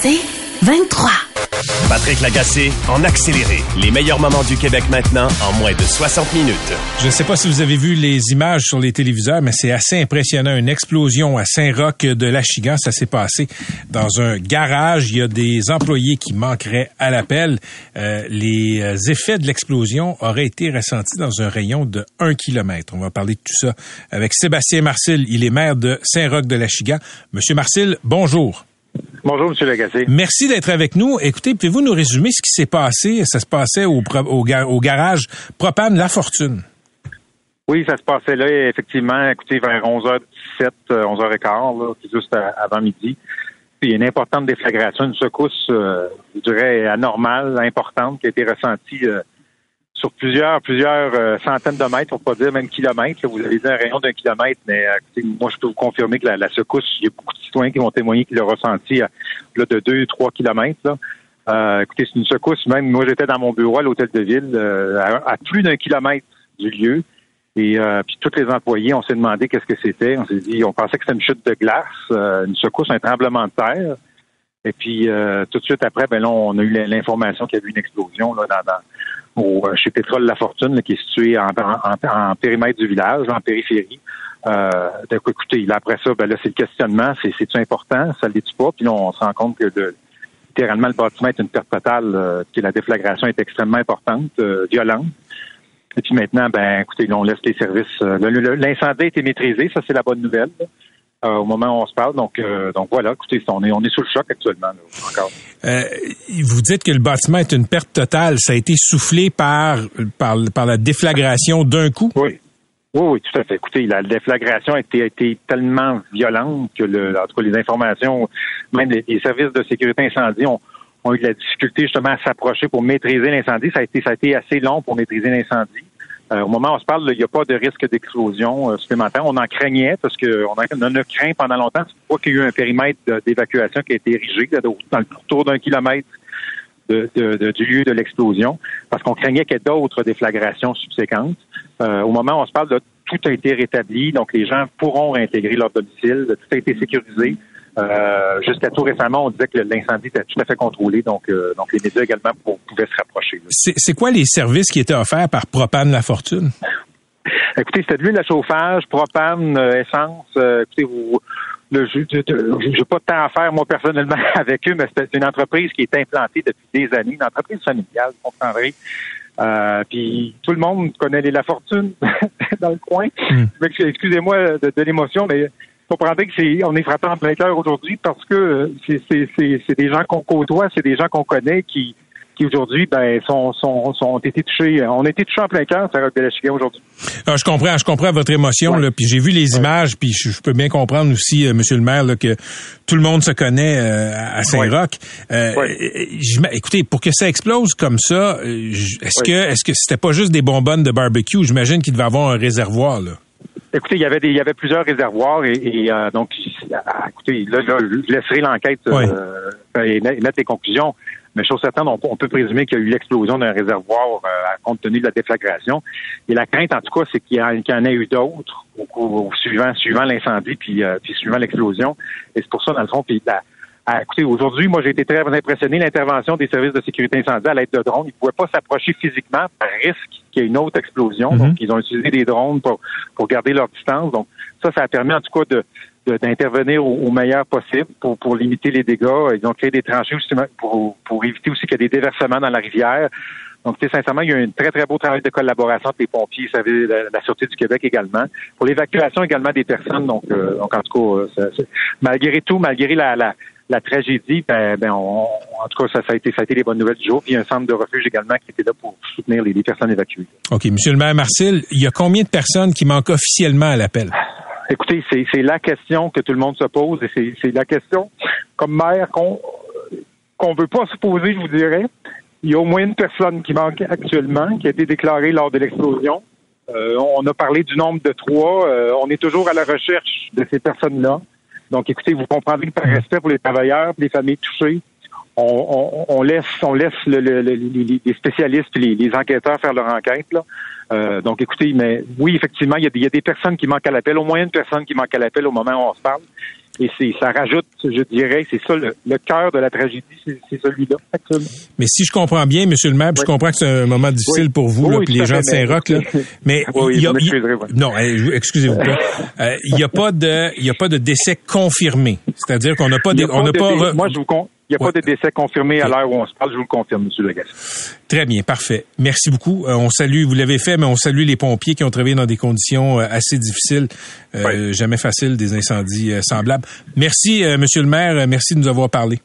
C'est 23. Patrick Lagacé en accéléré. Les meilleurs moments du Québec maintenant en moins de 60 minutes. Je ne sais pas si vous avez vu les images sur les téléviseurs, mais c'est assez impressionnant. Une explosion à Saint-Roch de l'Achigan, ça s'est passé dans un garage. Il y a des employés qui manqueraient à l'appel. Euh, les euh, effets de l'explosion auraient été ressentis dans un rayon de 1 km. On va parler de tout ça avec Sébastien Marcil. Il est maire de Saint-Roch de l'Achigan. Monsieur Marcil, bonjour. Bonjour, M. Lagacé. Merci d'être avec nous. Écoutez, pouvez-vous nous résumer ce qui s'est passé? Ça se passait au, au, au garage Propane La Fortune. Oui, ça se passait là, effectivement, écoutez, vers 11h17, 11h15, là, juste avant midi. Puis, il y a une importante déflagration, une secousse, euh, je dirais, anormale, importante, qui a été ressentie euh, sur plusieurs, plusieurs euh, centaines de mètres, pour pas dire même kilomètres. Vous avez dit un rayon d'un kilomètre, mais euh, moi, je peux vous confirmer que la, secousse, il y a beaucoup de citoyens qui vont témoigner qu'ils l'ont ressenti à, là, de deux, trois kilomètres. Là. Euh, écoutez, c'est une secousse. Même moi, j'étais dans mon bureau à l'hôtel de ville, à, plus d'un kilomètre du lieu. Et puis tous les employés, on s'est demandé qu'est-ce que c'était. On s'est dit, on pensait que c'était une chute de glace, une secousse, un tremblement de terre. Et puis tout de suite après, ben là, on a eu l'information qu'il y avait une explosion là, dans, au, euh, chez Pétrole La Fortune, qui est situé en, en, périmètre du village, en périphérie. Euh, écoutez, après ça, ben là, c'est le questionnement, c'est c'est important, ça l'est-tu pas, puis là, on se rend compte que le, littéralement le bâtiment est une perte totale, euh, que la déflagration est extrêmement importante, euh, violente. Et puis maintenant, ben écoutez, là, on laisse les services. L'incendie a été maîtrisé, ça c'est la bonne nouvelle. Euh, au moment où on se parle. Donc, euh, donc voilà, écoutez, on est, on est sous le choc actuellement, encore. Euh, vous dites que le bâtiment est une perte totale. Ça a été soufflé par, par, par la déflagration d'un coup? Oui. Oui, oui, tout à fait. Écoutez, la déflagration a été, a été tellement violente que, le, en tout cas, les informations, même les, services de sécurité incendie ont, ont eu de la difficulté justement à s'approcher pour maîtriser l'incendie. Ça a été, ça a été assez long pour maîtriser l'incendie. Euh, au moment où on se parle, il n'y a pas de risque d'explosion euh, supplémentaire. On en craignait parce qu'on on en a craint pendant longtemps. C'est pourquoi qu'il y a eu un périmètre d'évacuation qui a été érigé dans le tour d'un kilomètre du lieu de l'explosion, parce qu'on craignait qu'il y ait d'autres déflagrations subséquentes. Euh, au moment où on se parle, tout a été rétabli, donc les gens pourront réintégrer leur domicile, tout a été sécurisé. Euh, Jusqu'à tout récemment, on disait que l'incendie était tout à fait contrôlé, donc, euh, donc les médias également pouvaient se rapprocher. C'est quoi les services qui étaient offerts par Propane La Fortune? Écoutez, c'était de l'huile à chauffage, propane, euh, essence. Euh, écoutez, vous, le, je n'ai pas de temps à faire, moi, personnellement, avec eux, mais c'est une entreprise qui est implantée depuis des années, une entreprise familiale, vous comprendrez. Euh, puis tout le monde connaît les La Fortune dans le coin. Hmm. Excusez-moi de, de l'émotion, mais comprendrez que c'est, on est frappé en plein cœur aujourd'hui parce que euh, c'est, des gens qu'on côtoie, c'est des gens qu'on connaît qui, qui aujourd'hui ben sont, sont, sont été touchés. On a été touchés en plein cœur, ça de la aujourd'hui. Ah, je comprends, je comprends votre émotion. Là, puis j'ai vu les images, puis je, peux bien comprendre aussi, euh, Monsieur le Maire, que tout le monde se connaît euh, à Saint-Roch. écoutez, pour que ça explose comme ça, est-ce que est-ce que c'était pas juste des bonbonnes de barbecue? J'imagine qu'il devait avoir un réservoir là. Écoutez, il y avait des, il y avait plusieurs réservoirs et, euh, donc, écoutez, là, je laisserai l'enquête euh, et mettre les conclusions. Mais chose certaine, on, peut présumer qu'il y a eu l'explosion d'un réservoir euh, compte tenu de la déflagration. Et la crainte, en tout cas, c'est qu'il y, en ait eu d'autres au, suivant, suivant l'incendie puis, puis suivant l'explosion. Et c'est pour ça, dans le fond, puis la, ah, écoutez, aujourd'hui, moi, j'ai été très impressionné. L'intervention des services de sécurité incendie à l'aide de drones. Ils ne pouvaient pas s'approcher physiquement par risque qu'il y ait une autre explosion. Mhm. Donc, ils ont utilisé des drones pour, pour garder leur distance. Donc, ça, ça a permis, en tout cas, de, d'intervenir au, meilleur possible pour, pour limiter les dégâts. Ils ont créé des tranchées aussi pour, pour éviter aussi qu'il y ait des déversements dans la rivière. Donc, sincèrement, il y a eu un très, très beau travail de collaboration entre les pompiers, la, la Sûreté du Québec également, pour l'évacuation également des personnes. Donc, euh, donc en tout cas, euh, malgré tout, malgré la, la, la tragédie, ben, ben en tout cas, ça, a été, ça a été les bonnes nouvelles du jour. Puis il y a un centre de refuge également qui était là pour soutenir les, personnes évacuées. OK. Monsieur le maire Marcel, il y a combien de personnes qui manquent officiellement à l'appel? Écoutez, c'est la question que tout le monde se pose et c'est la question comme maire qu'on qu'on veut pas supposer, je vous dirais. Il y a au moins une personne qui manque actuellement, qui a été déclarée lors de l'explosion. Euh, on a parlé du nombre de trois. Euh, on est toujours à la recherche de ces personnes-là. Donc, écoutez, vous comprendrez que par respect pour les travailleurs, pour les familles touchées, on, laisse, on laisse les spécialistes, les, les enquêteurs faire leur enquête. Là. Euh, donc, écoutez, mais oui, effectivement, il y, a des, personnes qui manquent à l'appel, au moins une personne qui manque à l'appel au moment où on se parle. Et c'est, ça rajoute, je dirais, c'est ça le, cœur de la tragédie, c'est, celui-là. Mais si je comprends bien, Monsieur le maire, je comprends que c'est un moment difficile pour vous, là, puis les gens de Saint-Roch. Mais il y a, non, excusez-vous euh, Il n'y a pas de, il a pas de décès confirmé. C'est-à-dire qu'on n'a pas, on n'a pas. Moi, je vous il n'y a pas de décès confirmé à l'heure où on se parle, je vous le confirme, M. Legas. Très bien, parfait. Merci beaucoup. Euh, on salue, vous l'avez fait, mais on salue les pompiers qui ont travaillé dans des conditions euh, assez difficiles, euh, jamais faciles, des incendies semblables. Merci, Monsieur le maire, merci de nous avoir parlé.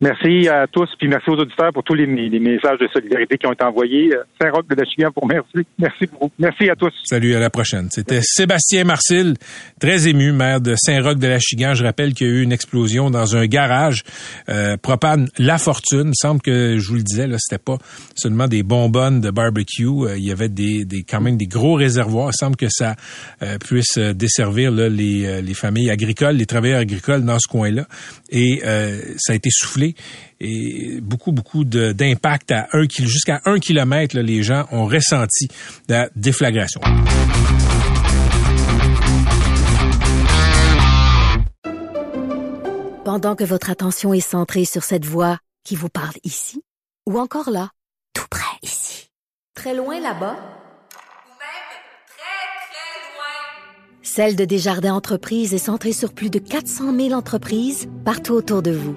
Merci à tous, puis merci aux auditeurs pour tous les, messages de solidarité qui ont été envoyés. Euh, Saint-Roch de la pour merci. Merci beaucoup. Merci à tous. Salut, à la prochaine. C'était Sébastien Marcil, très ému, maire de Saint-Roch de la Chigan. Je rappelle qu'il y a eu une explosion dans un garage. Euh, propane La Fortune. Il semble que, je vous le disais, là, c'était pas seulement des bonbonnes de barbecue. Euh, il y avait des, des, quand même des gros réservoirs. Il semble que ça euh, puisse desservir là, les, les familles agricoles, les travailleurs agricoles dans ce coin-là. Et ça a été soufflé et beaucoup, beaucoup d'impact à un jusqu'à un kilomètre, les gens ont ressenti la déflagration. Pendant que votre attention est centrée sur cette voix qui vous parle ici, ou encore là, tout près ici, très loin là-bas, Celle de Desjardins Entreprises est centrée sur plus de 400 000 entreprises partout autour de vous.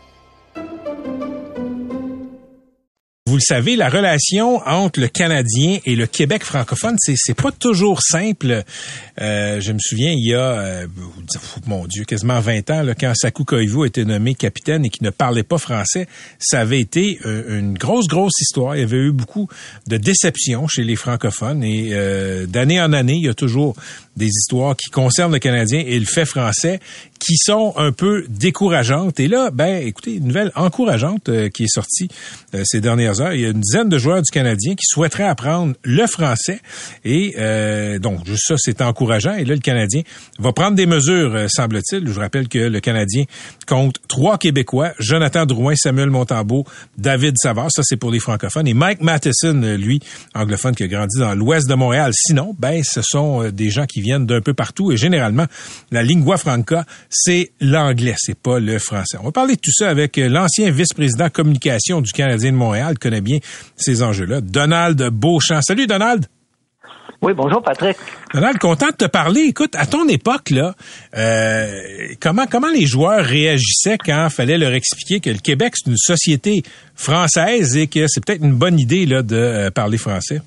Vous le savez, la relation entre le Canadien et le Québec francophone, c'est c'est pas toujours simple. Euh, je me souviens, il y a, euh, mon Dieu, quasiment 20 ans, là, quand Sakou Koivu été nommé capitaine et qui ne parlait pas français, ça avait été euh, une grosse, grosse histoire. Il y avait eu beaucoup de déceptions chez les francophones et d'année en année, il y a toujours des histoires qui concernent le Canadien et le fait français qui sont un peu décourageantes. Et là, ben, écoutez, une nouvelle encourageante euh, qui est sortie euh, ces dernières heures. Il y a une dizaine de joueurs du Canadien qui souhaiteraient apprendre le français. Et euh, donc, juste ça, c'est encourageant. Et là, le Canadien va prendre des mesures, semble-t-il. Je vous rappelle que le Canadien compte trois Québécois, Jonathan Drouin, Samuel Montambeau, David Savard. Ça, c'est pour les francophones. Et Mike Matheson, lui, anglophone qui a grandi dans l'ouest de Montréal. Sinon, ben, ce sont des gens qui viennent d'un peu partout. Et généralement, la lingua franca, c'est l'anglais, c'est pas le français. On va parler de tout ça avec l'ancien vice-président communication du Canadien de Montréal, qui connaît bien ces enjeux-là, Donald Beauchamp. Salut Donald. Oui, bonjour Patrick. Donald, content de te parler. Écoute, à ton époque là, euh, comment comment les joueurs réagissaient quand fallait leur expliquer que le Québec c'est une société française et que c'est peut-être une bonne idée là de euh, parler français?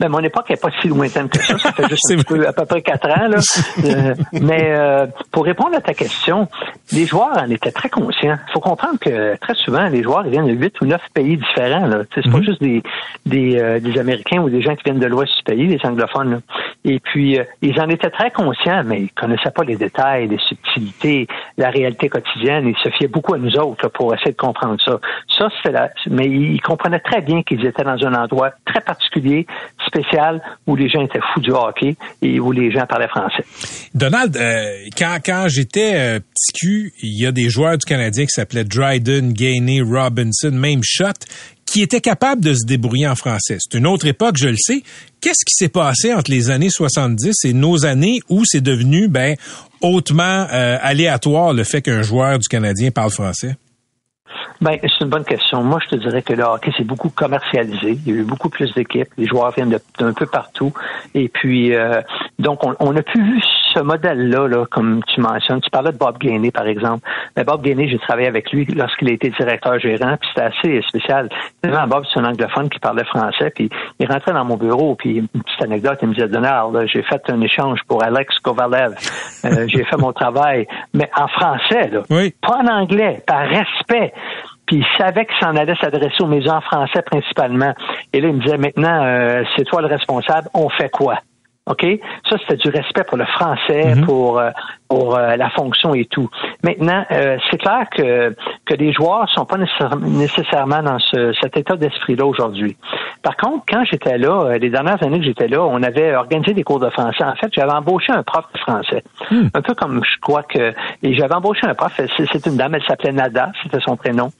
Ben, mon époque n'est pas si lointaine que ça. Ça fait juste un peu, à peu près quatre ans. Là. Euh, mais euh, pour répondre à ta question, les joueurs en étaient très conscients. Il faut comprendre que très souvent, les joueurs viennent de huit ou neuf pays différents. Là. C'est pas mhm. juste des, des, euh, des, Américains ou des gens qui viennent de l'ouest du pays, les anglophones. Et puis, ils en étaient très conscients, mais ils connaissaient pas les détails, les subtilités, la réalité quotidienne. Ils se fiaient beaucoup à nous autres pour essayer de comprendre ça. Ça, c'est la... Mais ils comprenaient très bien qu'ils étaient dans un endroit très particulier, où les gens étaient fous du hockey et où les gens parlaient français. Donald, euh, quand, quand j'étais euh, petit cul, il y a des joueurs du Canadien qui s'appelaient Dryden, Gainey, Robinson, même Shot, qui étaient capables de se débrouiller en français. C'est une autre époque, je le sais. Qu'est-ce qui s'est passé entre les années 70 et nos années où c'est devenu ben hautement euh, aléatoire le fait qu'un joueur du Canadien parle français? Ben, c'est une bonne question. Moi, je te dirais que le hockey, c'est beaucoup commercialisé. Il y a eu beaucoup plus d'équipes. Les joueurs viennent d'un peu partout. Et puis, euh, donc, on, on a plus vu ce modèle-là, là, comme tu mentionnes. Tu parlais de Bob Gainey, par exemple. Mais Bob Gainey, j'ai travaillé avec lui lorsqu'il a été directeur gérant, puis c'était assez spécial. Bob, c'est un anglophone qui parlait français, puis il rentrait dans mon bureau, puis une petite anecdote, il me disait, Donald, j'ai fait un échange pour Alex Kovalev. Euh, j'ai fait mon travail, mais en français, là, pas en anglais, par respect puis il savait qu'il s'en allait s'adresser aux maisons en français principalement. Et là, il me disait, maintenant, euh, c'est toi le responsable, on fait quoi? OK? Ça, c'était du respect pour le français, mhm. pour, euh, pour euh, la fonction et tout. Maintenant, euh, c'est clair que, que les joueurs sont pas nécessairement dans ce, cet état d'esprit-là aujourd'hui. Par contre, quand j'étais là, les dernières années que j'étais là, on avait organisé des cours de français. En fait, j'avais embauché un prof de français. Hmm. Un peu comme je crois que... Et j'avais embauché un prof, c'est une dame, elle s'appelait Nada, c'était son prénom.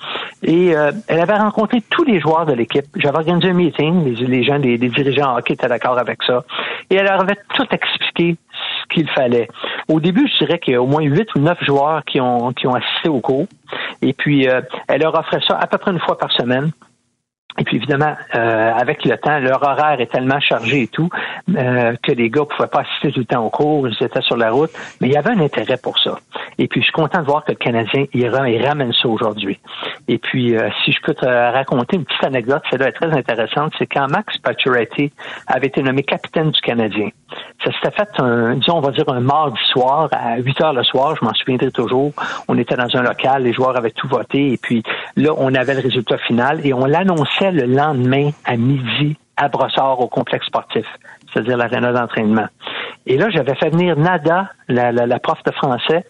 Et elle avait rencontré tous les joueurs de l'équipe. J'avais organisé un meeting, les, les gens, les, les dirigeants hockey étaient d'accord avec ça. Et elle avait tout expliqué ce qu'il fallait. Au début, je dirais qu'il y a au moins huit ou neuf joueurs qui ont, qui ont assisté au cours. Et puis, euh, elle leur offrait ça à peu près une fois par semaine. Et puis évidemment, euh, avec le temps, leur horaire est tellement chargé et tout euh, que les gars pouvaient pas assister tout le temps au cours, ils étaient sur la route, mais il y avait un intérêt pour ça. Et puis je suis content de voir que le Canadien il, ramène ça aujourd'hui. Et puis euh, si je peux te raconter une petite anecdote, celle-là est très intéressante, c'est quand Max Pacioretty avait été nommé capitaine du Canadien. Ça s'était fait un, disons, on va dire un mardi soir à 8 heures le soir, je m'en souviendrai toujours. On était dans un local, les joueurs avaient tout voté et puis là on avait le résultat final et on l'annonçait le lendemain à midi à Brossard au complexe sportif, c'est-à-dire l'aréna d'entraînement. Et là, j'avais fait venir Nada, la, prof de français,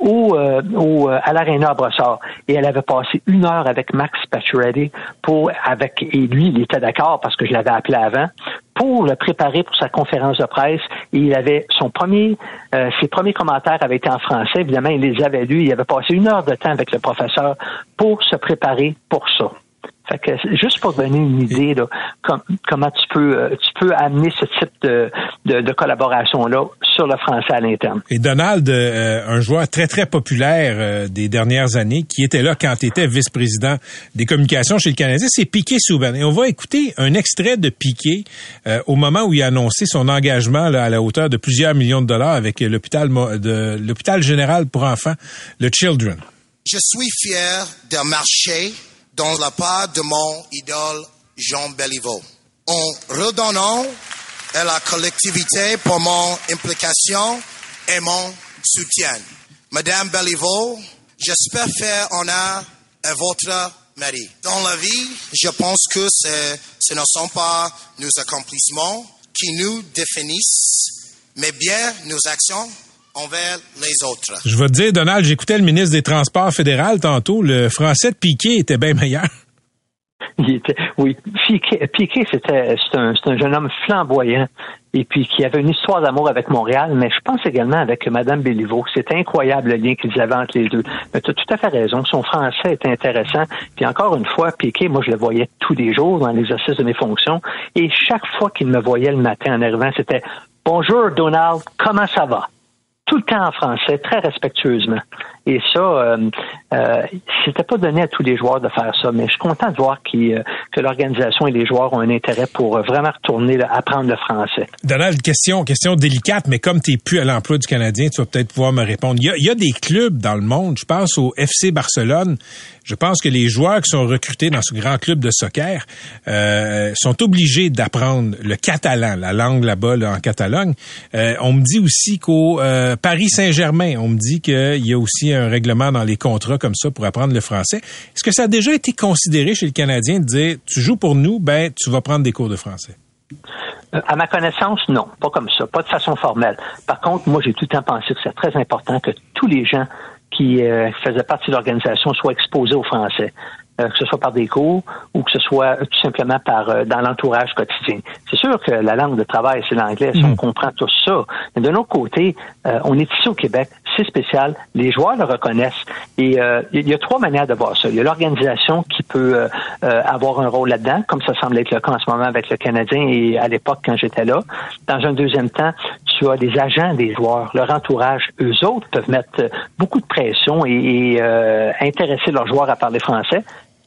au, euh, au, euh, à l'aréna à Brossard. Et elle avait passé une heure avec Max Pacioretty pour, avec, et lui, il était d'accord parce que je l'avais appelé avant, pour le préparer pour sa conférence de presse. Et il avait son premier, euh, ses premiers commentaires avaient été en français. Évidemment, il les avait lus. Il avait passé une heure de temps avec le professeur pour se préparer pour ça juste pour donner une idée de comment tu peux euh, tu peux amener ce type de, de, collaboration là sur le français à l'interne. Et Donald, euh, un joueur très très populaire euh, des dernières années, qui était là quand tu étais vice-président des communications chez le Canadien, c'est Piqué Souban. Et on va écouter un extrait de Piqué au moment où il a annoncé son engagement à la hauteur de plusieurs millions de dollars avec l'hôpital de l'hôpital général pour enfants, le Children. Je suis fier de marcher dans la part de mon idole Jean Béliveau. En redonnant à la collectivité pour mon implication et mon soutien. Madame Béliveau, j'espère faire honneur à votre mari. Dans la vie, je pense que ce ne sont pas nos accomplissements qui nous définissent, mais bien nos actions envers les autres. Je vais te dire, Donald, j'écoutais le ministre des Transports fédéral tantôt. Le français de Piquet était bien meilleur. Il était, oui, Piquet, Piquet c'était un, un, jeune homme flamboyant et puis qui avait une histoire d'amour avec Montréal, mais je pense également avec Madame Béliveau. C'est incroyable le lien qu'ils avaient entre les deux. Mais tu as tout à fait raison. Son français est intéressant. Puis encore une fois, Piquet, moi je le voyais tous les jours dans l'exercice de mes fonctions et chaque fois qu'il me voyait le matin en arrivant, c'était Bonjour Donald, comment ça va? Tout le temps en français, très respectueusement. Et ça, euh, euh, c'était pas donné à tous les joueurs de faire ça, mais je suis content de voir euh, que l'organisation et les joueurs ont un intérêt pour vraiment retourner apprendre le français. Donald, question, question délicate, mais comme tu n'es plus à l'emploi du Canadien, tu vas peut-être pouvoir me répondre. Il y, a, des clubs dans le monde, je pense au FC Barcelone, je pense que les joueurs qui sont recrutés dans ce grand club de soccer sont obligés d'apprendre le catalan, la langue là-bas là, en Catalogne. On me dit aussi qu'au Paris Saint-Germain, on me dit qu'il y a aussi un règlement dans les contrats comme ça pour apprendre le français. Est-ce que ça a déjà été considéré chez le Canadien de dire tu joues pour nous, ben tu vas prendre des cours de français? À ma connaissance, non, pas comme ça, pas de façon formelle. Par contre, moi, j'ai tout le temps pensé que c'est très important que tous les gens qui euh, faisaient partie de l'organisation soient exposés aux Français. Euh, que ce soit par des cours ou que ce soit tout simplement par euh, dans l'entourage quotidien. C'est sûr que la langue de travail, c'est l'anglais, on mm. comprend tout ça. Mais de notre côté, euh, on est ici au Québec, spécial, les joueurs le reconnaissent. Et il y a trois manières de voir ça. Il y a l'organisation qui peut avoir un rôle là-dedans, comme ça semble être le cas en ce moment avec le Canadien et à l'époque quand j'étais là. Dans un deuxième temps, tu as des agents des joueurs, leur entourage, eux autres peuvent mettre beaucoup de pression et, et intéresser leurs joueurs à parler français.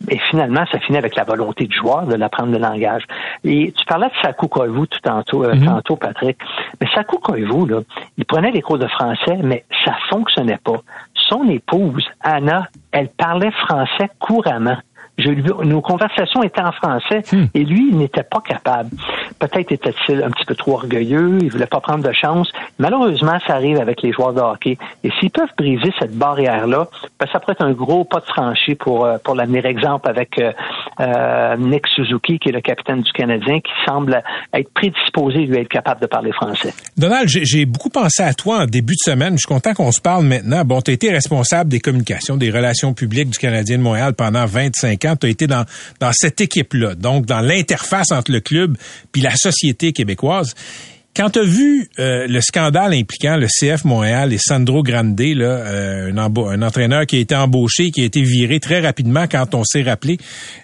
Et finalement, ça finit avec la volonté du joueur de l'apprendre le langage. Et tu parlais de Sakou Koivu tout tantôt, euh, mhm. tantôt, Patrick. Mais Sakou Koivu, là, il prenait des cours de français, mais ça fonctionnait pas. Son épouse, Anna, elle parlait français couramment. Nos conversations étaient en français hmm. et lui, il n'était pas capable. Peut-être était-il un petit peu trop orgueilleux, il voulait pas prendre de chance. Malheureusement, ça arrive avec les joueurs de hockey. Et s'ils peuvent briser cette barrière-là, ben, ça pourrait être un gros pas de franchi pour, euh, pour l'avenir. Exemple avec euh, euh, Nick Suzuki, qui est le capitaine du Canadien, qui semble être prédisposé, lui, à être capable de parler français. Donald, j'ai beaucoup pensé à toi en début de semaine. Je suis content qu'on se parle maintenant. Bon, tu as été responsable des communications, des relations publiques du Canadien de Montréal pendant 25 ans. Tu as été dans, cette équipe-là, donc dans l'interface entre le club puis la société québécoise. Quand tu as vu euh, le scandale impliquant le CF Montréal et Sandro Grande, euh, un, entraîneur qui a été embauché, qui a été viré très rapidement quand on s'est rappelé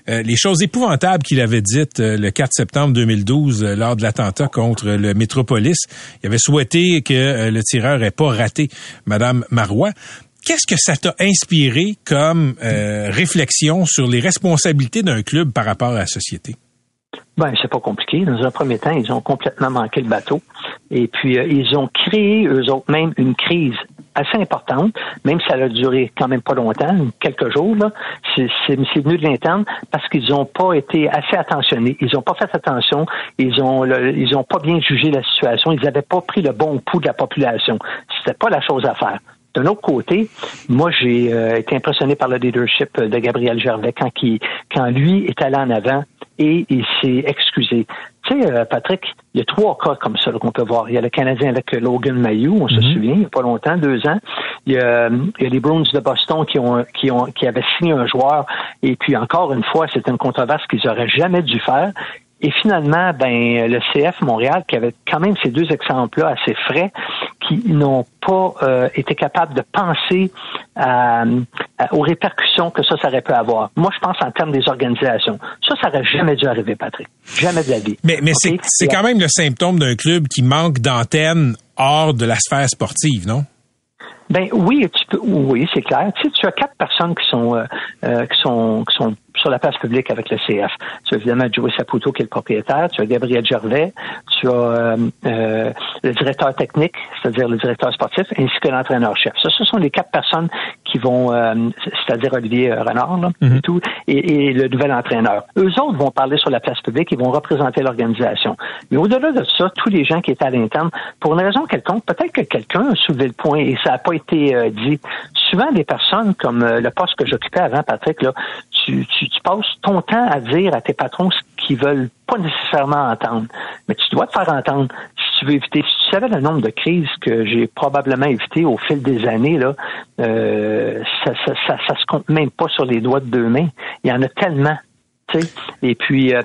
euh, les choses épouvantables qu'il avait dites le 4 septembre 2012 lors de l'attentat contre le Métropolis. Il avait souhaité que le tireur ait pas raté Madame Marois. Qu'est-ce que ça t'a inspiré comme réflexion sur les responsabilités d'un club par rapport à la société? Ben, c'est pas compliqué. Dans un premier temps, ils ont complètement manqué le bateau. Et puis, euh, ils ont créé, eux autres, même une crise assez importante, même si ça a duré quand même pas longtemps, quelques jours. C'est venu de l'interne parce qu'ils n'ont pas été assez attentionnés. Ils n'ont pas fait attention. Ils ont, ils ont pas bien jugé la situation. Ils n'avaient pas pris le bon pouls de la population. C'était pas la chose à faire. D'un autre côté, moi, j'ai euh, été impressionné par le leadership de Gabriel Gervais quand, qui, quand lui est allé en avant et il s'est excusé. Tu sais, euh, Patrick, il y a trois cas comme ça qu'on peut voir. Il y a le Canadien avec Logan Mayou, on se mhm. souvient, il n'y a pas longtemps, deux ans. Il y a, il y a les Bruins de Boston qui ont, qui ont, qui avaient signé un joueur. Et puis encore une fois, c'est une controverse qu'ils auraient jamais dû faire. Et finalement, ben le CF Montréal, qui avait quand même ces deux exemples-là assez frais, qui n'ont pas euh, été capables de penser aux répercussions que ça, ça aurait pu avoir. Moi, je pense en termes des organisations. Ça, ça n'aurait jamais dû arriver, Patrick. Jamais de la vie. Mais, mais c'est quand même le symptôme d'un club qui manque d'antenne hors de la sphère sportive, non? Ben oui, tu peux, oui, c'est clair. Tu sais, tu as quatre personnes qui sont euh, euh, qui sont qui sont sur la place publique avec le CF. Tu as évidemment Joey Saputo qui est le propriétaire, tu as Gabriel Gervais, tu as euh, euh, le directeur technique, c'est-à-dire le directeur sportif, ainsi que l'entraîneur-chef. Ça, ce sont les quatre personnes qui vont, euh, c'est-à-dire Olivier Renard mhm. et tout, et, le nouvel entraîneur. Eux autres vont parler sur la place publique, ils vont représenter l'organisation. Mais au-delà de ça, tous les gens qui étaient à l'interne, pour une raison quelconque, peut-être que quelqu'un a soulevé le point et ça n'a pas été dit. Souvent, des personnes comme le poste que j'occupais avant, Patrick, là, tu, passes ton temps à dire à tes patrons ce qu'ils veulent pas nécessairement entendre. Mais tu dois te faire entendre si tu veux éviter. Si tu savais le nombre de crises que j'ai probablement évité au fil des années, là, euh, ça, ça, se compte même pas sur les doigts de deux mains. Il y en a tellement. Et puis, euh,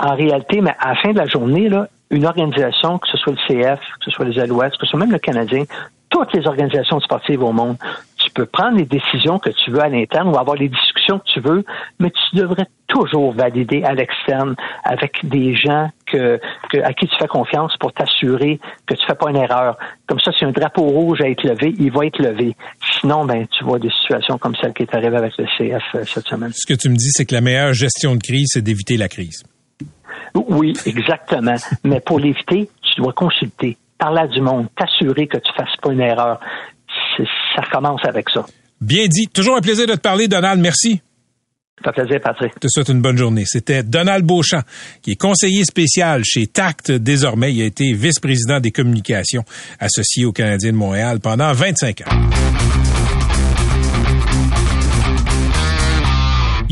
en réalité, mais à la fin de la journée, là, une organisation, que ce soit le CF, que ce soit les Alouettes, que ce soit même le Canadien, toutes les organisations sportives au monde, tu peux prendre les décisions que tu veux à l'interne ou avoir les discussions que tu veux, mais tu devrais toujours valider à l'externe avec des gens que, à qui tu fais confiance pour t'assurer que tu fais pas une erreur. Comme ça, si un drapeau rouge a été levé, il va être levé. Sinon, ben, tu vois des situations comme celle qui est arrivée avec le CF euh, cette semaine. Ce que tu me dis, c'est que la meilleure gestion de crise, c'est d'éviter la crise. Oui, exactement. mais pour l'éviter, tu dois consulter, parler à du monde, t'assurer que tu fasses pas une erreur ça commence avec ça. Bien dit. Toujours un plaisir de te parler, Donald. Merci. Ça fait plaisir, Patrick. Je te souhaite une bonne journée. C'était Donald Beauchamp, qui est conseiller spécial chez TACT désormais. Il a été vice-président des communications associé au Canadien de Montréal pendant 25 ans.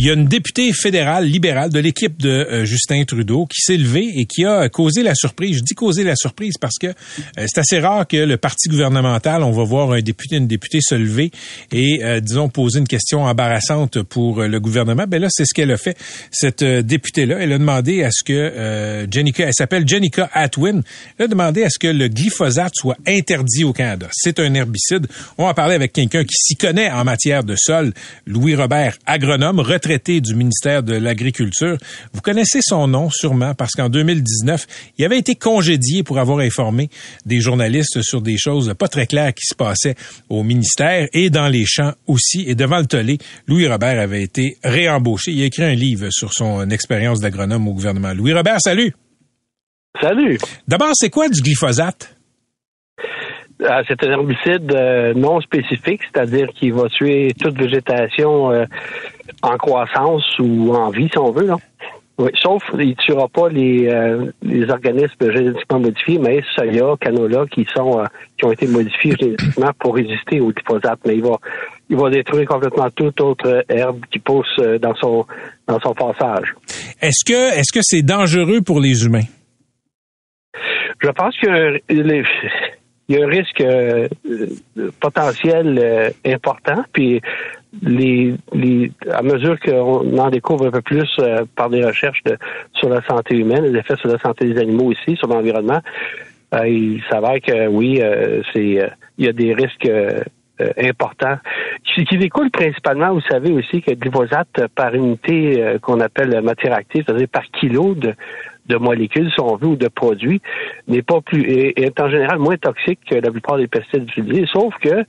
Il y a une députée fédérale libérale de l'équipe de euh, Justin Trudeau qui s'est levée et qui a causé la surprise. Je dis causer la surprise parce que euh, c'est assez rare que le parti gouvernemental, on va voir un député, une députée se lever et, euh, disons, poser une question embarrassante pour le gouvernement. Ben là, c'est ce qu'elle a fait, cette députée-là. Elle a demandé à ce que Jenica, elle s'appelle Jenica Atwin, elle a demandé à ce que le glyphosate soit interdit au Canada. C'est un herbicide. On va parler avec quelqu'un qui s'y connaît en matière de sol, Louis Robert, agronome, retraité du ministère de l'Agriculture. Vous connaissez son nom sûrement parce qu'en 2019, il avait été congédié pour avoir informé des journalistes sur des choses pas très claires qui se passaient au ministère et dans les champs aussi. Et devant le tollé, Louis Robert avait été réembauché. Il a écrit un livre sur son expérience d'agronome au gouvernement. Louis Robert, salut. Salut. D'abord, c'est quoi du glyphosate? C'est un herbicide euh, non spécifique, c'est-à-dire qu'il va tuer toute végétation euh, en croissance ou en vie, si on veut. Là. Oui, sauf il ne tuera pas les, euh, les organismes génétiquement modifiés, mais soya, canola, qui sont qui ont été modifiés génétiquement pour résister au glyphosate. Mais il va il va détruire complètement toute autre herbe qui pousse dans son dans son passage. Est-ce que est-ce que c'est dangereux pour les humains? Je pense que les, il y a un risque euh, potentiel euh, important. Puis les, les, à mesure qu'on en découvre un peu plus euh, par des recherches sur la santé humaine, les effets sur la santé des animaux aussi, sur l'environnement, il s'avère que oui, c'est il y a des risques importants qui, qui découlent principalement, vous savez aussi que glyphosate par unité qu'on appelle matière active, c'est-à-dire par kilo de, de molécules, si on veut, ou de produits, n'est pas plus, est, en général moins toxique que la plupart des pesticides utilisés, sauf que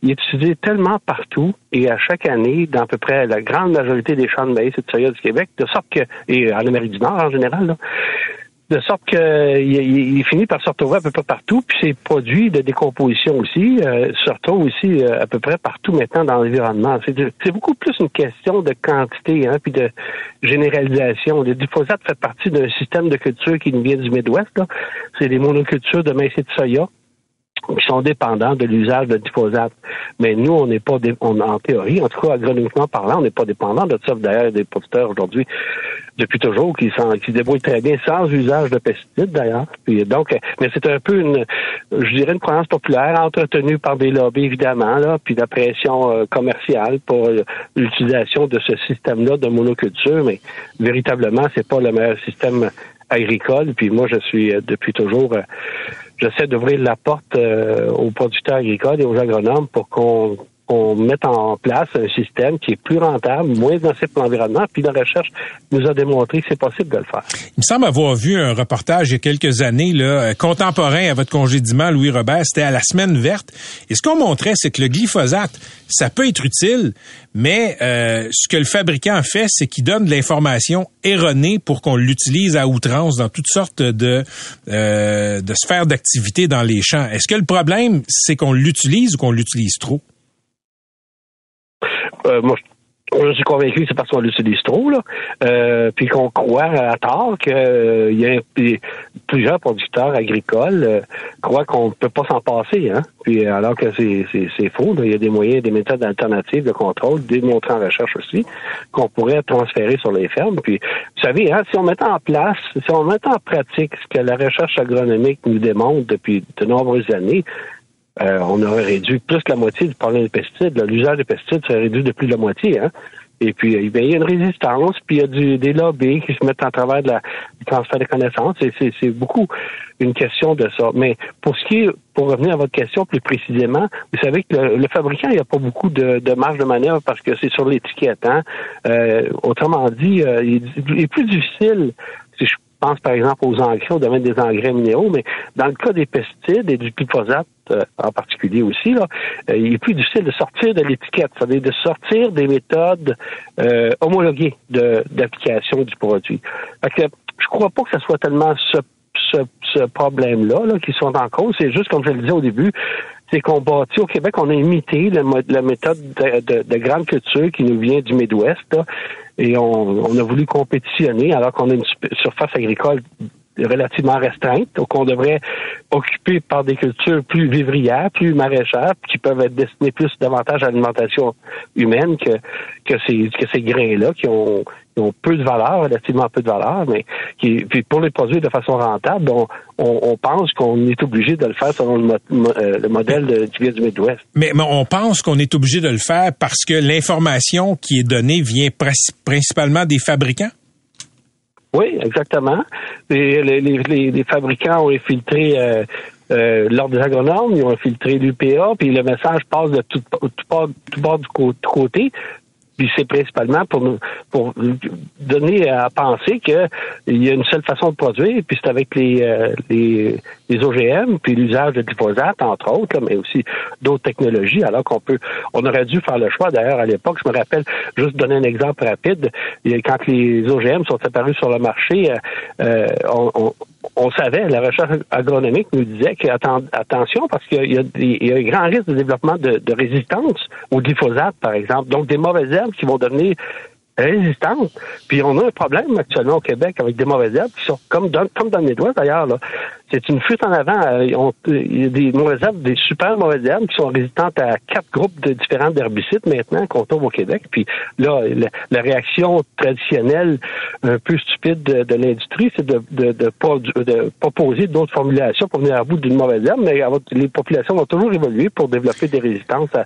il est utilisé tellement partout et à chaque année dans à peu près la grande majorité des champs de maïs et de soya du Québec, de sorte que, et en Amérique du Nord en général, là, de sorte qu'il il, finit par se retrouver à peu près partout, puis ses produits de décomposition aussi euh, se retrouvent aussi euh, à peu près partout maintenant dans l'environnement. C'est beaucoup plus une question de quantité, hein, puis de généralisation. Le glyphosate fait partie d'un système de culture qui nous vient du Midwest. C'est des monocultures de maïs et de soya qui sont dépendants de l'usage de glyphosate. Mais nous, on n'est pas, en théorie, en tout cas agronomiquement parlant, on n'est pas dépendant de ça. D'ailleurs, des producteurs aujourd'hui, depuis toujours, qui, qui se débrouillent très bien sans usage de pesticides d'ailleurs. Puis donc, mais c'est un peu une, je dirais, une croyance populaire entretenue par des lobbies évidemment, là, puis la pression euh, commerciale pour euh, l'utilisation de ce système-là de monoculture. Mais véritablement, c'est pas le meilleur système agricole. Puis moi, je suis euh, depuis toujours j'essaie d'ouvrir la porte euh, aux producteurs agricoles et aux agronomes pour qu'on qu'on mette en place un système qui est plus rentable, moins nocif pour l'environnement, puis la recherche nous a démontré que c'est possible de le faire. Il me semble avoir vu un reportage il y a quelques années, là, euh, contemporain à votre congédiement, Louis Robert, c'était à la semaine verte. Et ce qu'on montrait, c'est que le glyphosate, ça peut être utile, mais euh, ce que le fabricant fait, c'est qu'il donne de l'information erronée pour qu'on l'utilise à outrance dans toutes sortes de, euh, de sphères d'activité dans les champs. Est-ce que le problème, c'est qu'on l'utilise ou qu'on l'utilise trop? Euh, moi, je suis convaincu que c'est parce qu'on l'utilise trop, là, euh, puis qu'on croit à tort qu'il euh, y a plusieurs producteurs agricoles croient qu'on ne peut pas s'en passer, hein. Puis alors que c'est faux, il y a des moyens, des méthodes alternatives de contrôle, démontrées en recherche aussi, qu'on pourrait transférer sur les fermes. Puis, vous savez, hein, si on mettait en place, si on mettait en pratique ce que la recherche agronomique nous démontre depuis de nombreuses années, euh, on aurait réduit plus que la moitié du problème des pesticides. L'usage des pesticides serait réduit de plus de la moitié. Hein? Et puis, euh, il y a une résistance, puis il y a du, des lobbies qui se mettent en travers de la, du transfert de connaissances. C'est beaucoup une question de ça. Mais pour ce qui est, pour revenir à votre question plus précisément, vous savez que le, fabricant, il n'y a pas beaucoup de, de, marge de manœuvre parce que c'est sur l'étiquette. Hein? Euh, autrement dit, il, est plus difficile, pense par exemple aux engrais, au domaine des engrais minéraux, mais dans le cas des pesticides et du glyphosate euh, en particulier aussi, là, euh, il est plus difficile de sortir de l'étiquette, c'est-à-dire de sortir des méthodes euh, homologuées d'application du produit. Fait que, je crois pas que ce soit tellement ce, ce, problème-là là, qui sont en cause. C'est juste, comme je le disais au début, c'est qu'on bâtit au Québec, on a imité la méthode de, de, grande culture qui nous vient du Midwest. Là, et on, a voulu compétitionner alors qu'on a une surface agricole relativement restreinte, donc on devrait occuper par des cultures plus vivrières, plus maraîchères, qui peuvent être destinées plus davantage à l'alimentation humaine que, ces, grains-là qui ont, peu de valeur, relativement peu de valeur, mais qui, puis pour les produire de façon rentable, on, on, pense qu'on est obligé de le faire selon le, euh, le modèle de, du Midwest. Mais on pense qu'on est obligé de le faire parce que l'information qui est donnée vient principalement des fabricants? Oui, exactement. Les, les, les, les fabricants ont infiltré euh, euh, l'ordre des agronomes, ils ont infiltré l'UPA, puis le message passe de tout, tout, tout, bord du côté. Puis c'est principalement pour nous, pour donner à penser qu'il y a une seule façon de produire, puis c'est avec les, euh, les, les, OGM, puis l'usage de glyphosate, entre autres, mais aussi d'autres technologies, alors qu'on peut, on aurait dû faire le choix. D'ailleurs, à l'époque, je me rappelle, juste donner un exemple rapide, quand les OGM sont apparus sur le marché, euh, on, on savait, la recherche agronomique nous disait que attention parce qu'il y, a y a un grand risque de développement de, de résistance au glyphosate, par exemple. Donc, des mauvaises herbes qui vont devenir résistantes. Puis on a un problème actuellement au Québec avec des mauvaises herbes qui sont comme dans, comme dans mes doigts d'ailleurs. C'est une fuite en avant. Euh, il y a des mauvaises herbes, des super mauvaises herbes qui sont résistantes à quatre groupes de différents herbicides maintenant qu'on trouve au Québec. Puis là, la, réaction traditionnelle un peu stupide de, l'industrie, c'est de de, de, de, proposer d'autres formulations pour venir à bout d'une mauvaise herbe, mais les populations vont toujours évoluer pour développer des résistances à,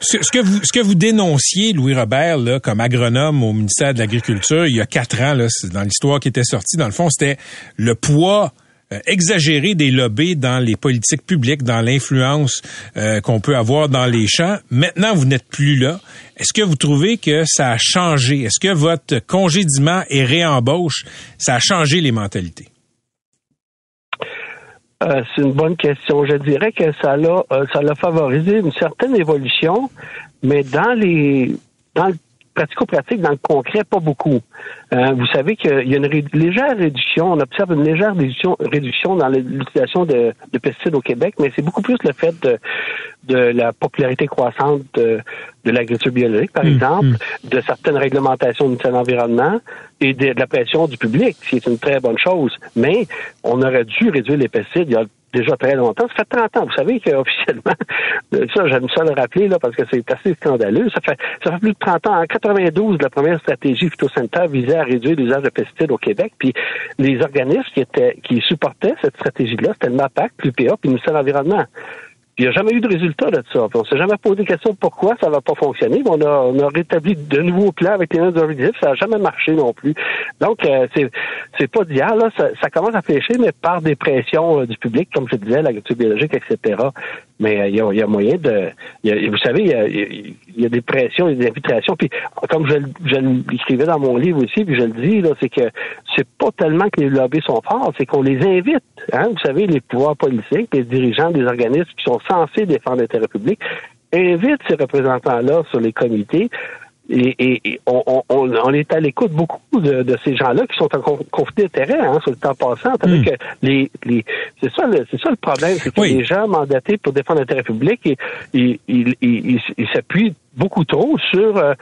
ce que vous dénonciez, Louis Robert, là, comme agronome au ministère de l'Agriculture, il y a quatre ans, là, dans l'histoire qui était sortie, dans le fond, c'était le poids euh, exagéré des lobbies dans les politiques publiques, dans l'influence euh, qu'on peut avoir dans les champs. Maintenant, vous n'êtes plus là. Est-ce que vous trouvez que ça a changé? Est-ce que votre congédiement et réembauche, ça a changé les mentalités? Euh, c'est une bonne question. Je dirais que ça l'a, euh, ça l'a favorisé une certaine évolution, mais dans les, dans le pratico-pratique, dans le concret, pas beaucoup. Euh, vous savez qu'il y a une légère réduction, on observe une légère réduction, réduction dans l'utilisation de, de, pesticides au Québec, mais c'est beaucoup plus le fait de, de la popularité croissante de, de l'agriculture biologique, par mmh, exemple, mmh. de certaines réglementations du de l'Environnement et de, de, la pression du public, ce qui est une très bonne chose. Mais on aurait dû réduire les pesticides il y a déjà très longtemps. Ça fait 30 ans. Vous savez qu'officiellement, ça, j'aime ça le rappeler, là, parce que c'est assez scandaleux. Ça fait, ça fait plus de 30 ans. En 92, la première stratégie phytosanitaire visait à réduire l'usage de pesticides au Québec. Puis les organismes qui étaient, qui supportaient cette stratégie-là, c'était le MAPAC, l'UPA, puis le ministère de l'Environnement. Il n'y a jamais eu de résultat de ça. on s'est jamais posé la question pourquoi ça va pas fonctionner. On a, on a rétabli de nouveaux plans avec les objectifs. Ça n'a jamais marché non plus. Donc, euh, c'est, c'est pas d'hier. Là, ça, commence à fléchir, mais par des pressions euh, du public, comme je disais, l'agriculture biologique, etc. Mais euh, il y, a, moyen de... vous savez, il y, a, des pressions, des invitations. Puis, comme je, je l'écrivais dans mon livre aussi, puis je le dis, c'est que c'est pas tellement que les lobbies sont forts, c'est qu'on les invite. Hein? Vous savez, les pouvoirs politiques, les dirigeants des organismes qui sont censés défendre l'intérêt public invitent ces représentants-là sur les comités et, on, est à l'écoute beaucoup de, ces gens-là qui sont en conflit d'intérêt hein, sur le temps passant. Hmm. que les, c'est ça le c'est ça le problème, c'est que les gens mandatés pour défendre l'intérêt public, ils, ils, s'appuient beaucoup trop sur euh,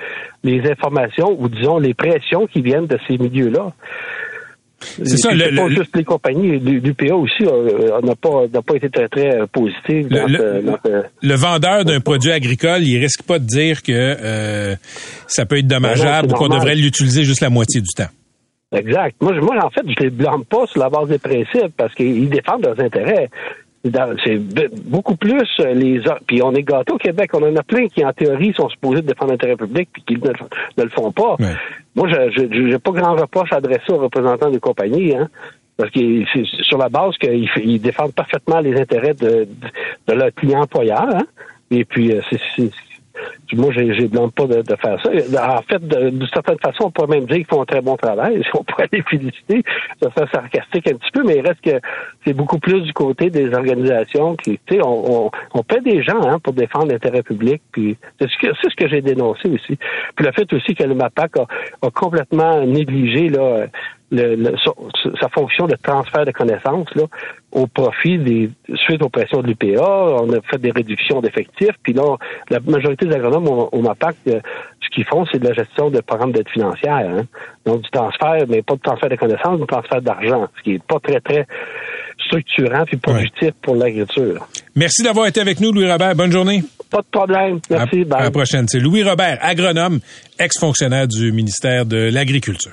les informations ou disons les pressions qui viennent de ces milieux-là. C'est ça. Le, pas juste les compagnies, l'UPA aussi euh, n'a pas, pas été très, très euh, positif. Le, vendeur d'un produit agricole, il risque pas de dire que euh, ça peut être dommageable ou qu'on devrait l'utiliser juste la moitié du temps. Exact. Moi, moi, en fait, je les blâme pas sur la base des principes parce qu'ils défendent leurs intérêts c'est beaucoup plus euh, les puis on est gâtés au Québec, on en a plein qui en théorie sont supposés défendre l'intérêt public puis qui ne, le font pas. Moi, je n'ai pas grand reproche à adresser aux représentants des compagnies, hein, parce que c'est sur la base qu'ils défendent parfaitement les intérêts de, de, leur client employeur. Hein. Et puis, euh, c'est moi, je ne demande pas de, faire ça. En fait, d'une certaine façon, on pourrait même dire qu'ils font un très bon travail. On pourrait les féliciter. Ça sarcastique un petit peu, mais il reste que c'est beaucoup plus du côté des organisations qui, tu sais, on, on, paie des gens hein, pour défendre l'intérêt public. Puis c'est ce que c'est ce que j'ai dénoncé aussi. Puis le fait aussi que le MAPAC a, a complètement négligé là le, sa fonction de transfert de connaissances là, au profit des suite aux pressions de l'UPA. On a fait des réductions d'effectifs. Puis là, la majorité des agronomes au, au MAPAC, euh, ce qu'ils font, c'est de la gestion de programmes d'aide financière. Hein. Donc du transfert, mais pas de transfert de connaissances, du transfert d'argent, ce qui est pas très, très structurant puis productif pour l'agriculture. Merci d'avoir été avec nous, Louis Robert. Bonne journée. Pas de problème. Merci. À, à la prochaine. C'est Louis Robert, agronome, ex-fonctionnaire du ministère de l'Agriculture.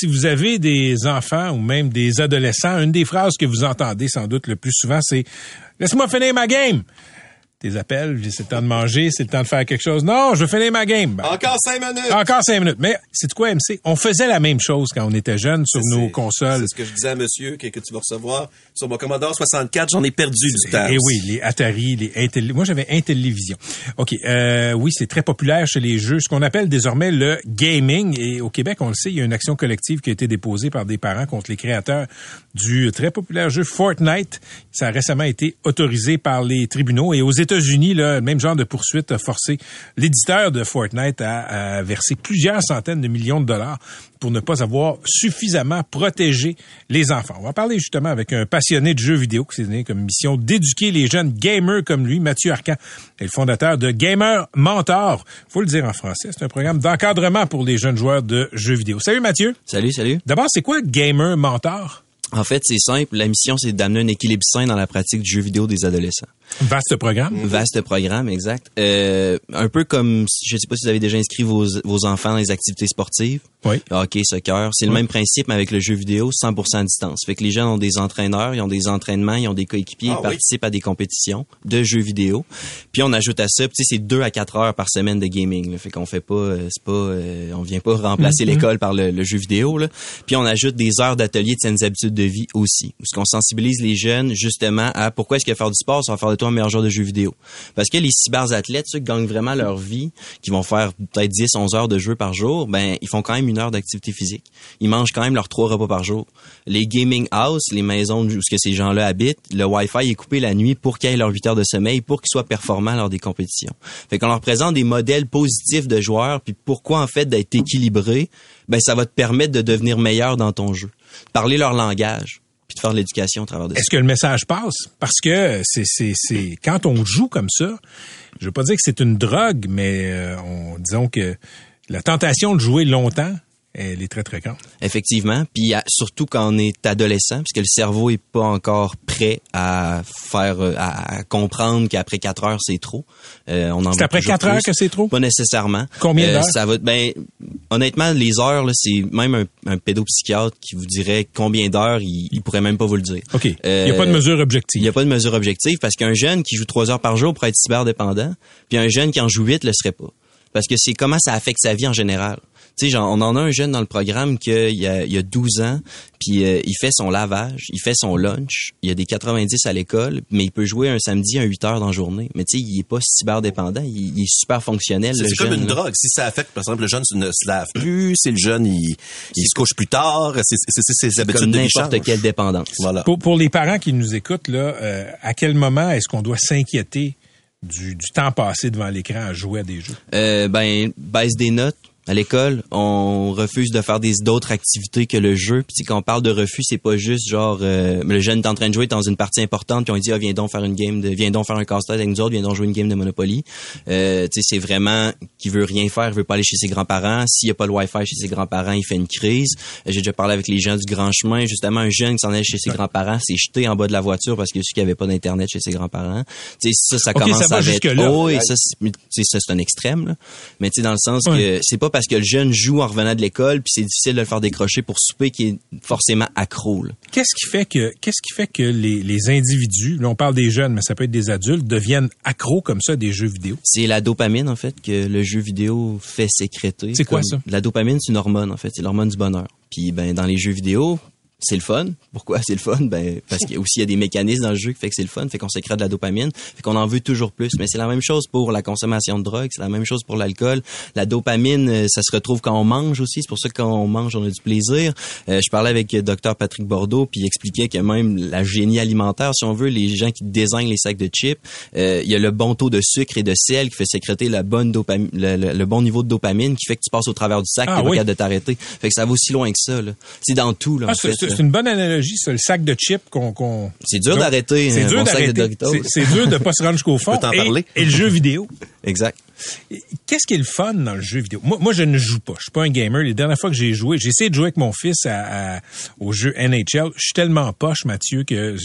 si vous avez des enfants ou même des adolescents, une des phrases que vous entendez sans doute le plus souvent, c'est Laisse-moi finir ma game. Tes appels, c'est le temps de manger, c'est le temps de faire quelque chose. Non, je veux finir ma game. Encore cinq minutes. encore cinq minutes. Mais c'est quoi, MC? On faisait la même chose quand on était jeunes sur nos consoles. C'est ce que je disais à monsieur que, que tu vas recevoir. Sur mon Commodore 64, j'en ai perdu du temps. Et Eh oui, les Atari, les Intel... Moi, j'avais Intellivision. OK. Euh, oui, c'est très populaire chez les jeux. Ce qu'on appelle désormais le gaming. Et au Québec, on le sait, il y a une action collective qui a été déposée par des parents contre les créateurs du très populaire jeu Fortnite. Ça a récemment été autorisé par les tribunaux. Et aux États-Unis, le même genre de poursuite a forcé l'éditeur de Fortnite à, à verser plusieurs centaines de millions de dollars pour ne pas avoir suffisamment protégé les enfants. On va parler justement avec un passionné de jeux vidéo qui s'est donné comme mission d'éduquer les jeunes gamers comme lui, Mathieu Arcan, est le fondateur de Gamer Mentor. Faut le dire en français, c'est un programme d'encadrement pour les jeunes joueurs de jeux vidéo. Salut Mathieu. Salut, salut. D'abord, c'est quoi Gamer Mentor? En fait, c'est simple. La mission, c'est d'amener un équilibre sain dans la pratique du jeu vidéo des adolescents. Vaste programme. Vaste programme, exact. Euh, un peu comme, je sais pas si vous avez déjà inscrit vos, vos enfants dans les activités sportives. Oui. Hockey, soccer. C'est le même principe, mais avec le jeu vidéo, 100% à distance. Fait que les jeunes ont des entraîneurs, ils ont des entraînements, ils ont des coéquipiers, Ah ils oui. participent à des compétitions de jeux vidéo. Puis on ajoute à ça, tu sais, c'est deux à quatre heures par semaine de gaming. Là. Fait qu'on fait pas, euh, c'est pas, euh, on vient pas remplacer l'école par le, le jeu vidéo. Là. Puis on ajoute des heures d'atelier de saines habitudes de vie aussi. Où ce qu'on sensibilise les jeunes justement à pourquoi est-ce que faire du sport, ça va faire de toi un meilleur joueur de jeux vidéo. Parce que les cyberathlètes, ceux qui gagnent vraiment leur vie, qui vont faire peut-être 10, 11 heures de jeu par jour, ben ils font quand même une heure d'activité physique. Ils mangent quand même leurs trois repas par jour. Les gaming house, les maisons où ce que ces gens-là habitent, le Wi-Fi est coupé la nuit pour qu'ils aient leurs 8 heures de sommeil, pour qu'ils soient performants lors des compétitions. Fait qu'on leur présente des modèles positifs de joueurs, puis pourquoi en fait d'être équilibré, ben ça va te permettre de devenir meilleur dans ton jeu. Parler leur langage, puis de faire de l'éducation au travers de ça. Est-ce que le message passe? Parce que c'est, c'est, c'est, quand on joue comme ça, je veux pas dire que c'est une drogue, mais euh, on, disons que la tentation de jouer longtemps, elle est très, très grande. Effectivement, puis surtout quand on est adolescent, puisque le cerveau est pas encore prêt à faire, euh, à, à comprendre qu'après quatre heures c'est trop. Euh, on en C'est après toujours quatre heures plus. que c'est trop? Pas nécessairement. Combien Euh, d'heures? Ça va. Ben, honnêtement, les heures là, c'est même un, un pédopsychiatre qui vous dirait combien d'heures. Il, il pourrait même pas vous le dire. OK. Il Euh, n'y a pas de mesure Il objective. n'y a pas de mesure objective parce qu'un jeune qui joue trois heures par jour pourrait être cyberdépendant, puis un jeune qui en joue huit le serait pas. Parce que c'est comment ça affecte sa vie en général. Tu sais, genre, on en a un jeune dans le programme qui il y a, il y a 12 ans, puis euh, il fait son lavage, il fait son lunch, il y a des 90 à l'école, mais il peut jouer un samedi à 8 heures dans la journée. Mais tu sais, il est pas cyberdépendant, il, il est super fonctionnel, C'est comme une là. drogue. Si ça affecte, par exemple, le jeune ne se lave plus, si le jeune il, il se couche plus tard, c'est c'est- c'est ses habitudes Comme de n'importe quelle dépendance. Voilà. Pour, pour les parents qui nous écoutent, là, euh, à quel moment est-ce qu'on doit s'inquiéter du, du temps passé devant l'écran à jouer à des jeux? Euh, ben baisse des notes à l'école, on refuse de faire des d'autres activités que le jeu. Puis quand on parle de refus, c'est pas juste genre euh, le jeune est en train de jouer dans une partie importante, puis on lui dit ah viens donc faire une game de viens donc faire un casse-tête avec nous autres, viens donc jouer une game de Monopoly. Euh, tu sais c'est vraiment qui veut rien faire, il veut pas aller chez ses grands-parents, s'il y a pas le Wi-Fi chez ses grands-parents, il fait une crise. Euh, J'ai déjà parlé avec les gens du grand chemin, justement un jeune qui s'en allait chez ses grands-parents, s'est jeté en bas de la voiture parce qu'il qu'il avait pas d'internet chez ses grands-parents. Tu sais ça ça Ok, commence ça à être haut et ça c'est ça, un extrême là. Mais tu sais dans le sens Ouais. que c'est pas parce que le jeune joue en revenant de l'école puis c'est difficile de le faire décrocher pour souper qu'il est forcément accro. Qu'est-ce qui fait que qu'est-ce qui fait que les, les individus, là on parle des jeunes, mais ça peut être des adultes, deviennent accros comme ça des jeux vidéo? C'est la dopamine en fait que le jeu vidéo fait sécréter. C'est quoi ça? La dopamine c'est une hormone en fait, c'est l'hormone du bonheur. Puis ben dans les jeux vidéo, c'est le fun. Pourquoi c'est le fun? Ben parce qu'il y a aussi il y a des mécanismes dans le jeu qui fait que c'est le fun, fait qu'on sécrète de la dopamine, fait qu'on en veut toujours plus. Mais c'est la même chose pour la consommation de drogue, c'est la même chose pour l'alcool. La dopamine, euh, ça se retrouve quand on mange aussi. C'est pour ça que quand on mange, on a du plaisir. Euh, je parlais avec Dr Patrick Bordeaux, puis il expliquait que même la génie alimentaire, si on veut, les gens qui désignent les sacs de chips, euh, il y a le bon taux de sucre et de sel qui fait sécréter la bonne dopamine, le, le- le bon niveau de dopamine qui fait que tu passes au travers du sac, Ah t'es pas oui. de t'arrêter. Fait que ça va aussi loin que ça. là. C'est dans tout là. Ah, en c'est fait, c'est- une bonne analogie, ça, le sac de chips qu'on... qu'on- C'est dur d'arrêter C'est un dur d'arrêter. C'est dur de pas se rendre jusqu'au fond. t'en et, parler? et le jeu vidéo. Exact. Qu'est-ce qui est le fun dans le jeu vidéo? Moi, moi, je ne joue pas. Je suis pas un gamer. Les dernières fois que j'ai joué, j'ai essayé de jouer avec mon fils à, à- au jeu NHL. Je suis tellement poche, Mathieu, que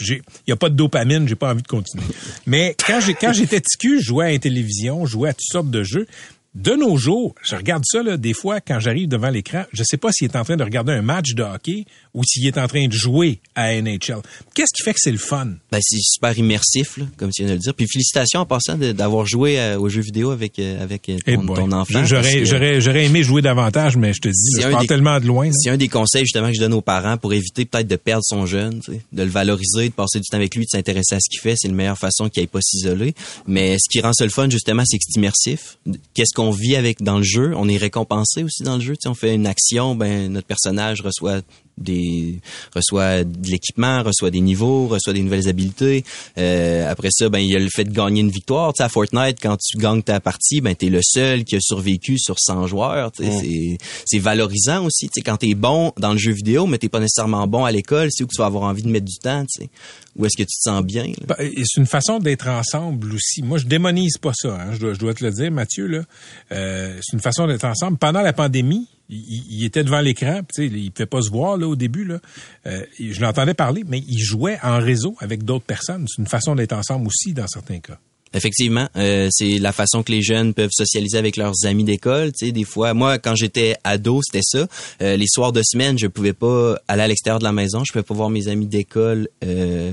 j'ai, y a pas de dopamine, j'ai pas envie de continuer. Mais quand j'ai, quand j'étais petit cul, je jouais à la télévision, je jouais à toutes sortes de jeux. De nos jours, je regarde ça là, des fois quand j'arrive devant l'écran, je sais pas s'il est en train de regarder un match de hockey ou s'il est en train de jouer à NHL. Qu'est-ce qui fait que c'est le fun? Ben c'est super immersif, là, comme tu viens de le dire. Puis félicitations en passant d'avoir joué euh, aux jeux vidéo avec euh, avec euh, Eh ton, enfant. J'aurais, j'aurais, j'aurais aimé jouer davantage, mais je te dis, C'est je un pars des- tellement de loin. C'est un des conseils justement que je donne aux parents pour éviter peut-être de perdre son jeune, tu sais, de le valoriser, de passer du temps avec lui, de s'intéresser à ce qu'il fait. C'est la meilleure façon qu'il n'aille pas s'isoler. Mais ce qui rend ça le fun justement, c'est que c'est immersif. Qu'est-ce qu'on vit avec dans le jeu On est récompensé aussi dans le jeu. Tu sais, on fait une action, ben notre personnage reçoit des reçoit de l'équipement, reçoit des niveaux, reçoit des nouvelles habiletés. Euh, après ça, ben il y a le fait de gagner une victoire. Tu sais, à Fortnite, quand tu gagnes ta partie, ben t'es le seul qui a survécu sur 100 joueurs. Tu sais, Mm. c'est c'est valorisant aussi. Tu sais, quand t'es bon dans le jeu vidéo, mais t'es pas nécessairement bon à l'école, c'est où que tu vas avoir envie de mettre du temps. Tu sais, où est-ce que tu te sens bien? Ben, C'est une façon d'être ensemble aussi. Moi, je démonise pas ça. hein. Je, dois, je dois te le dire, Mathieu. Là, Euh, c'est une façon d'être ensemble. Pendant la pandémie, il, il- était devant l'écran. il ne pouvait pas se voir là au début. Là. Euh, je l'entendais parler, mais il jouait en réseau avec d'autres personnes. C'est une façon d'être ensemble aussi dans certains cas. Effectivement, euh, c'est la façon que les jeunes peuvent socialiser avec leurs amis d'école. Tu des fois, moi, quand j'étais ado, c'était ça. Euh, les soirs de semaine, je pouvais pas aller à l'extérieur de la maison. Je pouvais pas voir mes amis d'école. Euh,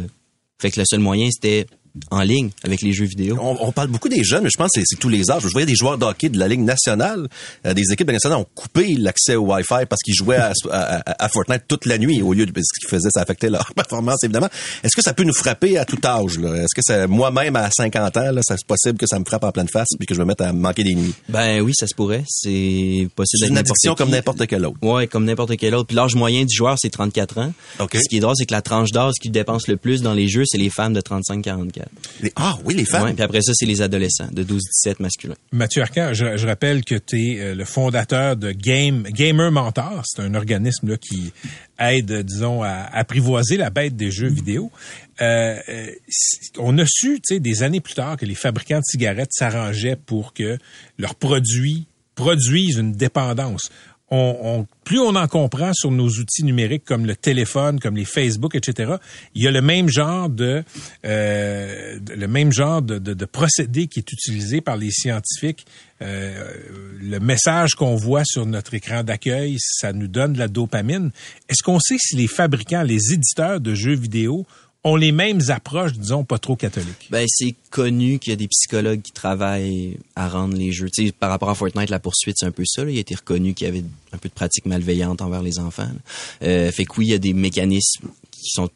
fait que le seul moyen, c'était en ligne avec les jeux vidéo? On, on parle beaucoup des jeunes, mais je pense que c'est- tous les âges. Je voyais des joueurs de hockey de la Ligue nationale, euh, des équipes nationales ont coupé l'accès au Wi-Fi parce qu'ils jouaient à, à- à Fortnite toute la nuit au lieu de ce qu'ils faisaient, ça affectait leur performance évidemment. Est-ce que ça peut nous frapper à tout âge là? Est-ce que ça, moi-même à 50 ans, là, c'est possible que ça me frappe en pleine face puis que je me mette à manquer des nuits? Ben oui, ça se pourrait. C'est possible. C'est une addiction comme n'importe quel autre. Ouais, comme n'importe quel autre. Puis l'âge moyen du joueur, c'est 34 ans. OK. Ce qui est drôle, c'est que la tranche d'âge qui dépense le plus dans les jeux, c'est les femmes de 35-44. Les- ah oui, les femmes. Ouais, puis après ça, c'est les adolescents de 12-17 masculins. Mathieu Arcan, je, je rappelle que tu es le fondateur de Game Gamer Mentor. C'est un organisme là, qui aide, disons, à apprivoiser la bête des jeux vidéo. Euh, euh, on a su, tu sais, des années plus tard, que les fabricants de cigarettes s'arrangeaient pour que leurs produits produisent une dépendance. Plus on en comprend sur nos outils numériques comme le téléphone, comme les Facebook, etc., il y a le même genre de, euh, le même genre de procédé qui est utilisé par les scientifiques. Euh, le message qu'on voit sur notre écran d'accueil, ça nous donne de la dopamine. Est-ce qu'on sait si les fabricants, les éditeurs de jeux vidéo ont les mêmes approches, disons, pas trop catholiques? Ben, c'est connu qu'il y a des psychologues qui travaillent à rendre les jeux. Tu sais, par rapport à Fortnite, la poursuite, c'est un peu ça. là. Il a été reconnu qu'il y avait un peu de pratiques malveillantes envers les enfants. Euh, fait que oui, il y a des mécanismes qui sont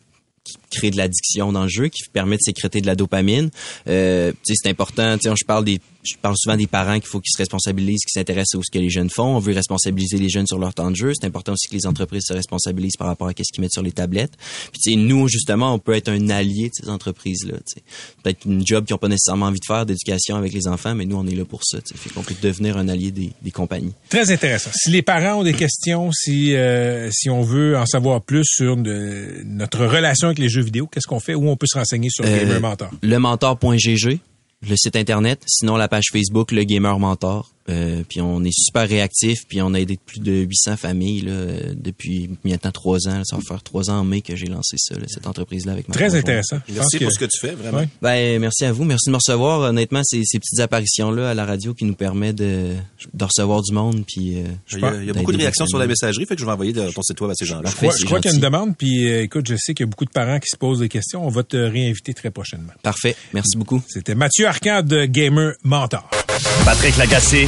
qui créent de l'addiction dans le jeu, qui permettent de sécréter de la dopamine. Euh, c'est important. Je parle des, je parle souvent des parents qu'il faut qu'ils se responsabilisent, qu'ils s'intéressent à ce que les jeunes font. On veut responsabiliser les jeunes sur leur temps de jeu. C'est important aussi que les entreprises se responsabilisent par rapport à ce qu'ils mettent sur les tablettes. Puis tu sais, nous justement, on peut être un allié de ces entreprises-là. tu sais. Peut-être une job qu'ils n'ont pas nécessairement envie de faire d'éducation avec les enfants, mais nous on est là pour ça. tu sais. Fait qu'on peut devenir un allié des, des compagnies. Très intéressant. Si les parents ont des questions, si euh, si on veut en savoir plus sur de- notre relation avec les jeux vidéo, qu'est-ce qu'on fait? Où on peut se renseigner sur Euh, Gamer Mentor? Lementor.gg, le site internet, sinon la page Facebook, le Gamer Mentor. Euh, puis on est super réactif, puis on a aidé plus de 800 familles là, euh, depuis maintenant trois ans. là. ça va faire trois ans en mai que j'ai lancé ça, là, cette entreprise-là avec ma Très conjointe. intéressant. Merci pour ce que tu fais, vraiment. Ouais. Ben, merci à vous. Merci de me recevoir. Honnêtement, c'est ces petites apparitions-là à la radio qui nous permet de, de recevoir du monde. Puis, euh, Il y a, il y a beaucoup de réactions sur la messagerie, fait que je vais envoyer de- ton site web à ces gens-là. Je crois, c'est je crois qu'il y a une demande, puis euh, écoute, je sais qu'il y a beaucoup de parents qui se posent des questions. On va te réinviter très prochainement. Parfait. Merci beaucoup. C'était Mathieu Arcand de Gamer Mentor. Patrick Lagacé